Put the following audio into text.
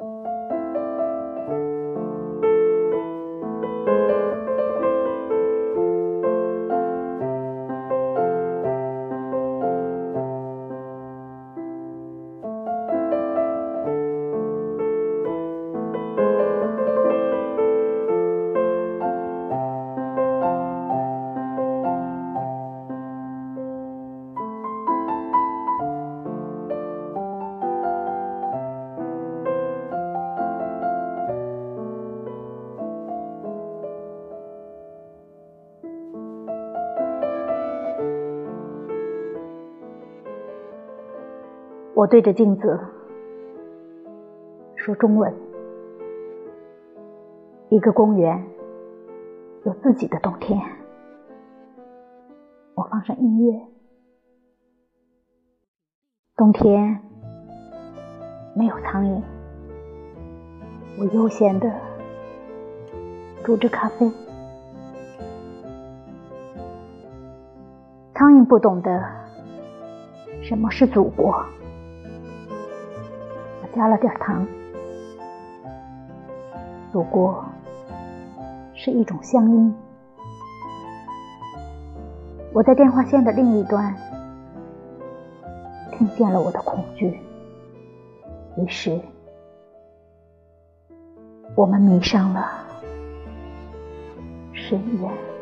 you 我对着镜子说中文。一个公园有自己的冬天。我放上音乐。冬天没有苍蝇。我悠闲的煮着咖啡。苍蝇不懂得什么是祖国。加了点糖。祖国是一种乡音。我在电话线的另一端听见了我的恐惧，于是我们迷上了深渊。